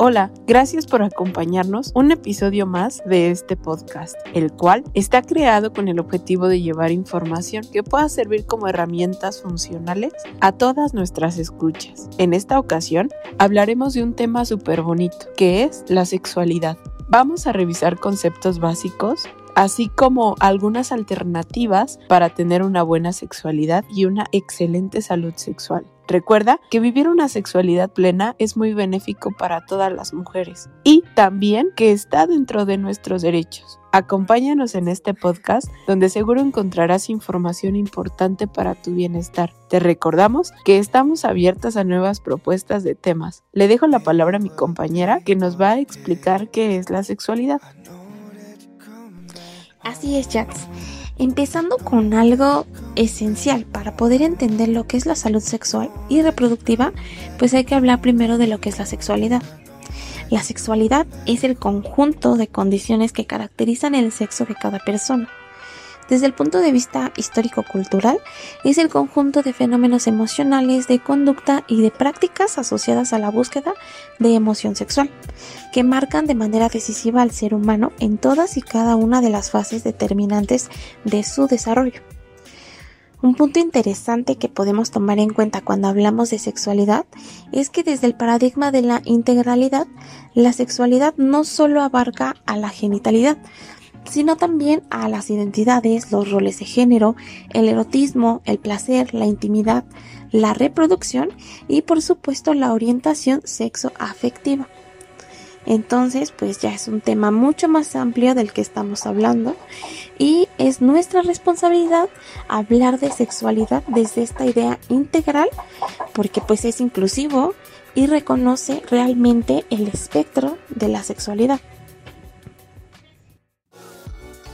Hola, gracias por acompañarnos un episodio más de este podcast, el cual está creado con el objetivo de llevar información que pueda servir como herramientas funcionales a todas nuestras escuchas. En esta ocasión hablaremos de un tema súper bonito, que es la sexualidad. Vamos a revisar conceptos básicos así como algunas alternativas para tener una buena sexualidad y una excelente salud sexual. Recuerda que vivir una sexualidad plena es muy benéfico para todas las mujeres y también que está dentro de nuestros derechos. Acompáñanos en este podcast donde seguro encontrarás información importante para tu bienestar. Te recordamos que estamos abiertas a nuevas propuestas de temas. Le dejo la palabra a mi compañera que nos va a explicar qué es la sexualidad. Así es, Jax. Empezando con algo esencial para poder entender lo que es la salud sexual y reproductiva, pues hay que hablar primero de lo que es la sexualidad. La sexualidad es el conjunto de condiciones que caracterizan el sexo de cada persona desde el punto de vista histórico-cultural, es el conjunto de fenómenos emocionales, de conducta y de prácticas asociadas a la búsqueda de emoción sexual, que marcan de manera decisiva al ser humano en todas y cada una de las fases determinantes de su desarrollo. Un punto interesante que podemos tomar en cuenta cuando hablamos de sexualidad es que desde el paradigma de la integralidad, la sexualidad no solo abarca a la genitalidad, sino también a las identidades, los roles de género, el erotismo, el placer, la intimidad, la reproducción y por supuesto la orientación sexo-afectiva. Entonces, pues ya es un tema mucho más amplio del que estamos hablando y es nuestra responsabilidad hablar de sexualidad desde esta idea integral porque pues es inclusivo y reconoce realmente el espectro de la sexualidad.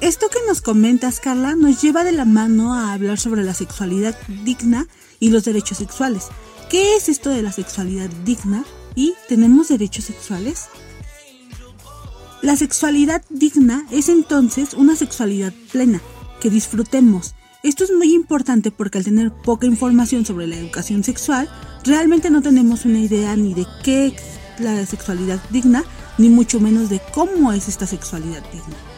Esto que nos comentas, Carla, nos lleva de la mano a hablar sobre la sexualidad digna y los derechos sexuales. ¿Qué es esto de la sexualidad digna? ¿Y tenemos derechos sexuales? La sexualidad digna es entonces una sexualidad plena, que disfrutemos. Esto es muy importante porque al tener poca información sobre la educación sexual, realmente no tenemos una idea ni de qué es la sexualidad digna, ni mucho menos de cómo es esta sexualidad digna.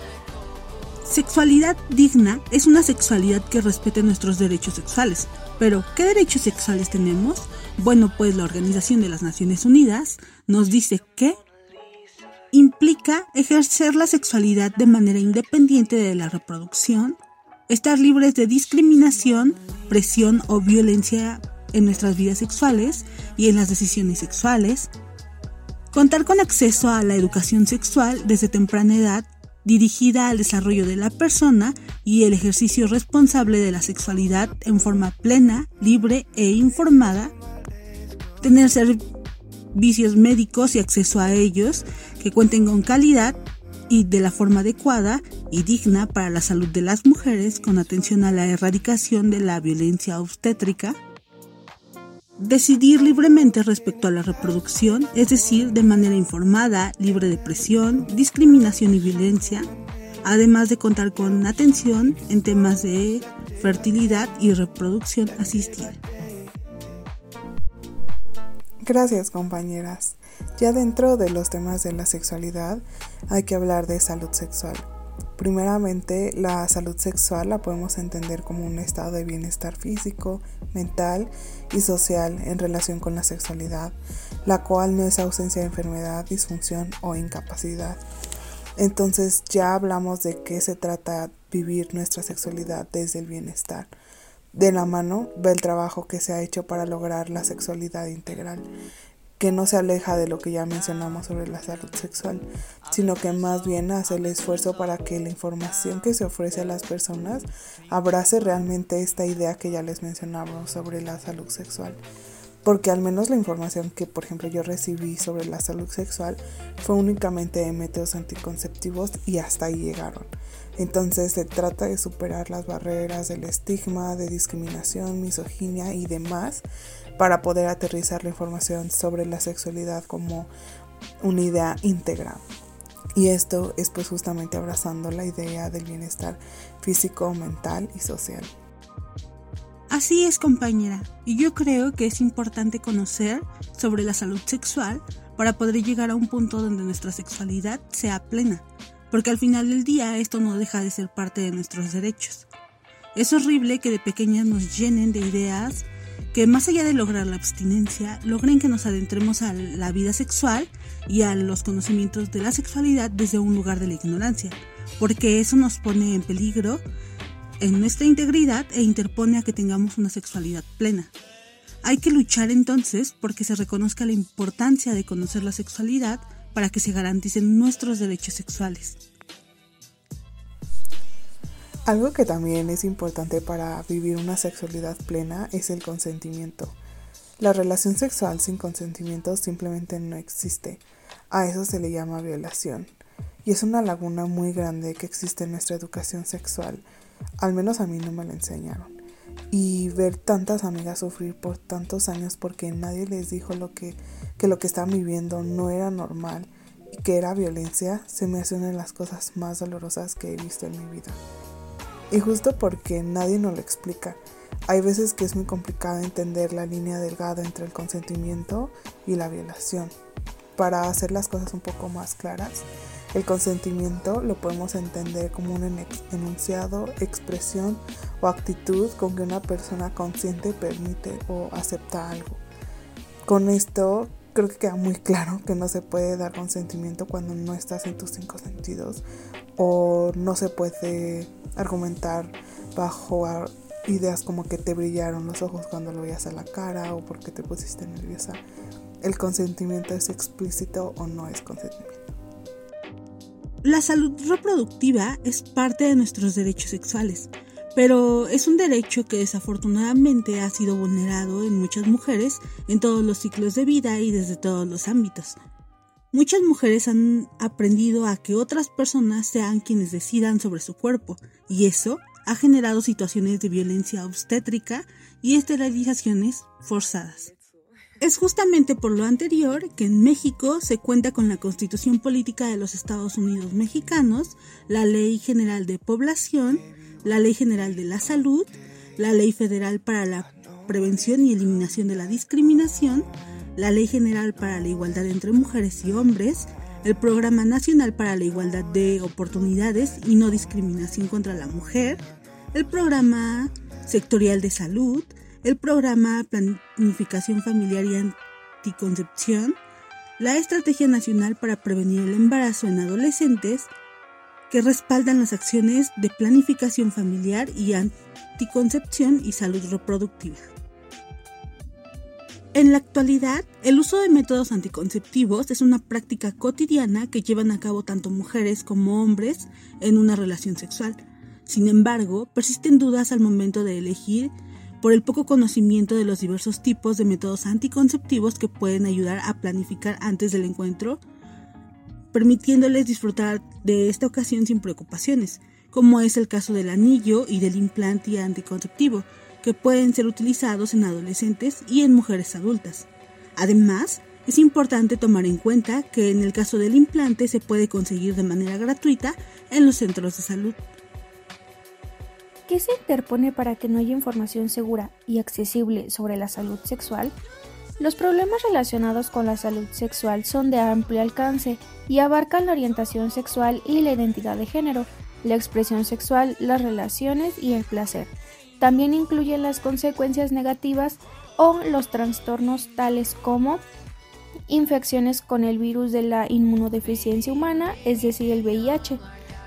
Sexualidad digna es una sexualidad que respete nuestros derechos sexuales. Pero, ¿qué derechos sexuales tenemos? Bueno, pues la Organización de las Naciones Unidas nos dice que implica ejercer la sexualidad de manera independiente de la reproducción, estar libres de discriminación, presión o violencia en nuestras vidas sexuales y en las decisiones sexuales, contar con acceso a la educación sexual desde temprana edad dirigida al desarrollo de la persona y el ejercicio responsable de la sexualidad en forma plena, libre e informada, tener servicios médicos y acceso a ellos que cuenten con calidad y de la forma adecuada y digna para la salud de las mujeres con atención a la erradicación de la violencia obstétrica, Decidir libremente respecto a la reproducción, es decir, de manera informada, libre de presión, discriminación y violencia, además de contar con atención en temas de fertilidad y reproducción asistida. Gracias compañeras. Ya dentro de los temas de la sexualidad hay que hablar de salud sexual. Primeramente, la salud sexual la podemos entender como un estado de bienestar físico, mental y social en relación con la sexualidad, la cual no es ausencia de enfermedad, disfunción o incapacidad. Entonces ya hablamos de qué se trata vivir nuestra sexualidad desde el bienestar. De la mano va el trabajo que se ha hecho para lograr la sexualidad integral que no se aleja de lo que ya mencionamos sobre la salud sexual, sino que más bien hace el esfuerzo para que la información que se ofrece a las personas abrace realmente esta idea que ya les mencionamos sobre la salud sexual. Porque al menos la información que, por ejemplo, yo recibí sobre la salud sexual fue únicamente de métodos anticonceptivos y hasta ahí llegaron. Entonces se trata de superar las barreras del estigma, de discriminación, misoginia y demás para poder aterrizar la información sobre la sexualidad como una idea íntegra. Y esto es pues justamente abrazando la idea del bienestar físico, mental y social. Así es compañera, y yo creo que es importante conocer sobre la salud sexual para poder llegar a un punto donde nuestra sexualidad sea plena, porque al final del día esto no deja de ser parte de nuestros derechos. Es horrible que de pequeñas nos llenen de ideas que más allá de lograr la abstinencia, logren que nos adentremos a la vida sexual y a los conocimientos de la sexualidad desde un lugar de la ignorancia, porque eso nos pone en peligro en nuestra integridad e interpone a que tengamos una sexualidad plena. Hay que luchar entonces porque se reconozca la importancia de conocer la sexualidad para que se garanticen nuestros derechos sexuales. Algo que también es importante para vivir una sexualidad plena es el consentimiento. La relación sexual sin consentimiento simplemente no existe. A eso se le llama violación. Y es una laguna muy grande que existe en nuestra educación sexual. Al menos a mí no me la enseñaron. Y ver tantas amigas sufrir por tantos años porque nadie les dijo lo que, que lo que estaban viviendo no era normal y que era violencia, se me hace una de las cosas más dolorosas que he visto en mi vida. Y justo porque nadie nos lo explica. Hay veces que es muy complicado entender la línea delgada entre el consentimiento y la violación. Para hacer las cosas un poco más claras, el consentimiento lo podemos entender como un enunciado, expresión o actitud con que una persona consciente permite o acepta algo. Con esto creo que queda muy claro que no se puede dar consentimiento cuando no estás en tus cinco sentidos o no se puede argumentar bajo ideas como que te brillaron los ojos cuando lo veías a la cara o porque te pusiste nerviosa. El consentimiento es explícito o no es consentimiento. La salud reproductiva es parte de nuestros derechos sexuales, pero es un derecho que desafortunadamente ha sido vulnerado en muchas mujeres en todos los ciclos de vida y desde todos los ámbitos. Muchas mujeres han aprendido a que otras personas sean quienes decidan sobre su cuerpo, y eso ha generado situaciones de violencia obstétrica y esterilizaciones forzadas. Es justamente por lo anterior que en México se cuenta con la Constitución Política de los Estados Unidos Mexicanos, la Ley General de Población, la Ley General de la Salud, la Ley Federal para la Prevención y Eliminación de la Discriminación, la Ley General para la Igualdad entre Mujeres y Hombres, el Programa Nacional para la Igualdad de Oportunidades y No Discriminación contra la Mujer, el Programa Sectorial de Salud, el Programa Planificación Familiar y Anticoncepción, la Estrategia Nacional para Prevenir el Embarazo en Adolescentes, que respaldan las acciones de planificación familiar y anticoncepción y salud reproductiva. En la actualidad, el uso de métodos anticonceptivos es una práctica cotidiana que llevan a cabo tanto mujeres como hombres en una relación sexual. Sin embargo, persisten dudas al momento de elegir por el poco conocimiento de los diversos tipos de métodos anticonceptivos que pueden ayudar a planificar antes del encuentro, permitiéndoles disfrutar de esta ocasión sin preocupaciones, como es el caso del anillo y del implante anticonceptivo, que pueden ser utilizados en adolescentes y en mujeres adultas. Además, es importante tomar en cuenta que en el caso del implante se puede conseguir de manera gratuita en los centros de salud. ¿Qué se interpone para que no haya información segura y accesible sobre la salud sexual? Los problemas relacionados con la salud sexual son de amplio alcance y abarcan la orientación sexual y la identidad de género, la expresión sexual, las relaciones y el placer. También incluyen las consecuencias negativas o los trastornos tales como infecciones con el virus de la inmunodeficiencia humana, es decir, el VIH,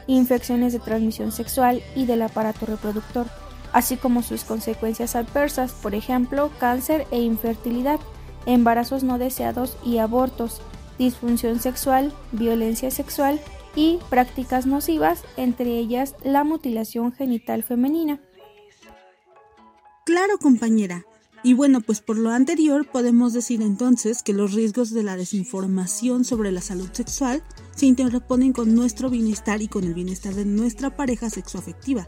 infecciones de transmisión sexual y del aparato reproductor, así como sus consecuencias adversas, por ejemplo, cáncer e infertilidad, embarazos no deseados y abortos, disfunción sexual, violencia sexual y prácticas nocivas, entre ellas la mutilación genital femenina. Claro, compañera. Y bueno, pues por lo anterior podemos decir entonces que los riesgos de la desinformación sobre la salud sexual se interponen con nuestro bienestar y con el bienestar de nuestra pareja sexoafectiva.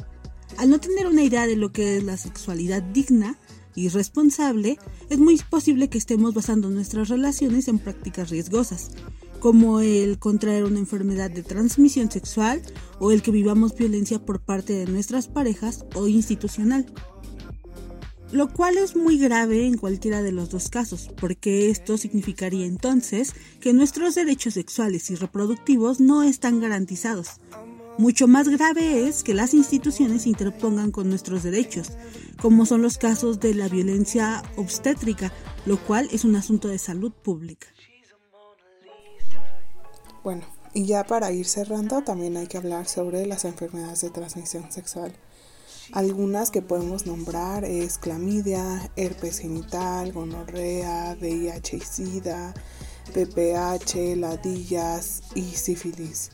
Al no tener una idea de lo que es la sexualidad digna y responsable, es muy posible que estemos basando nuestras relaciones en prácticas riesgosas, como el contraer una enfermedad de transmisión sexual o el que vivamos violencia por parte de nuestras parejas o institucional. Lo cual es muy grave en cualquiera de los dos casos, porque esto significaría entonces que nuestros derechos sexuales y reproductivos no están garantizados. Mucho más grave es que las instituciones interpongan con nuestros derechos, como son los casos de la violencia obstétrica, lo cual es un asunto de salud pública. Bueno, y ya para ir cerrando, también hay que hablar sobre las enfermedades de transmisión sexual. Algunas que podemos nombrar es clamidia, herpes genital, gonorrea, VIH y SIDA, PPH, ladillas y sífilis.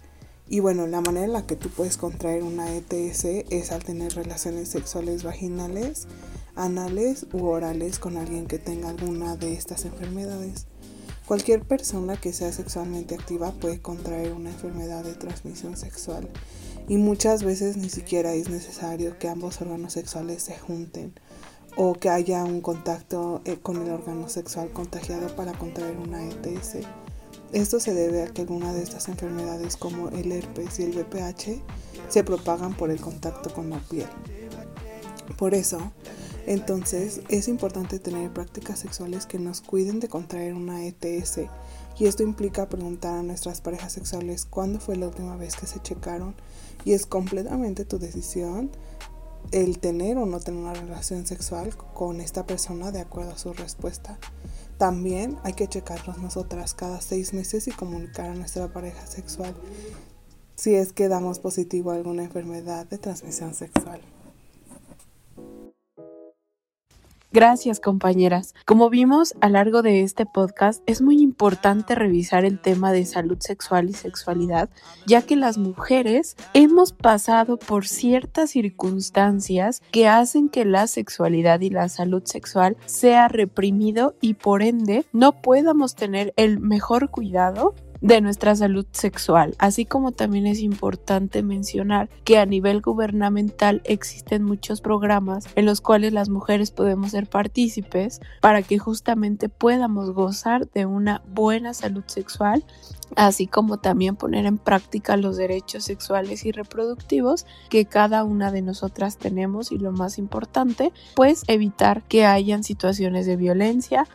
Y bueno, la manera en la que tú puedes contraer una ETS es al tener relaciones sexuales vaginales, anales u orales con alguien que tenga alguna de estas enfermedades. Cualquier persona que sea sexualmente activa puede contraer una enfermedad de transmisión sexual y muchas veces ni siquiera es necesario que ambos órganos sexuales se junten o que haya un contacto eh, con el órgano sexual contagiado para contraer una ETS. Esto se debe a que alguna de estas enfermedades como el herpes y el VPH se propagan por el contacto con la piel. Por eso, entonces es importante tener prácticas sexuales que nos cuiden de contraer una ETS y esto implica preguntar a nuestras parejas sexuales cuándo fue la última vez que se checaron y es completamente tu decisión el tener o no tener una relación sexual con esta persona de acuerdo a su respuesta. También hay que checarnos nosotras cada seis meses y comunicar a nuestra pareja sexual si es que damos positivo a alguna enfermedad de transmisión sexual. Gracias compañeras. Como vimos a lo largo de este podcast, es muy importante revisar el tema de salud sexual y sexualidad, ya que las mujeres hemos pasado por ciertas circunstancias que hacen que la sexualidad y la salud sexual sea reprimido y por ende no podamos tener el mejor cuidado de nuestra salud sexual, así como también es importante mencionar que a nivel gubernamental existen muchos programas en los cuales las mujeres podemos ser partícipes para que justamente podamos gozar de una buena salud sexual, así como también poner en práctica los derechos sexuales y reproductivos que cada una de nosotras tenemos. Y lo más importante, pues evitar que hayan situaciones de violencia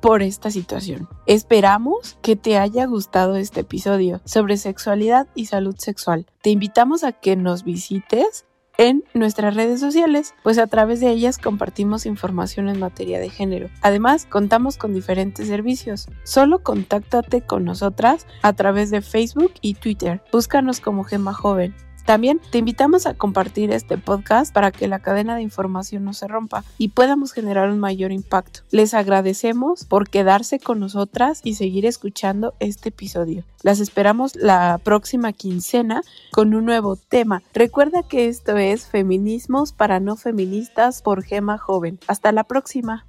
por esta situación. Esperamos que te haya gustado este episodio sobre sexualidad y salud sexual. Te invitamos a que nos visites en nuestras redes sociales, pues a través de ellas compartimos información en materia de género. Además, contamos con diferentes servicios. Solo contáctate con nosotras a través de Facebook y Twitter. Búscanos como Gema Joven. También te invitamos a compartir este podcast para que la cadena de información no se rompa y podamos generar un mayor impacto. Les agradecemos por quedarse con nosotras y seguir escuchando este episodio. Las esperamos la próxima quincena con un nuevo tema. Recuerda que esto es Feminismos para no feministas por Gema Joven. Hasta la próxima.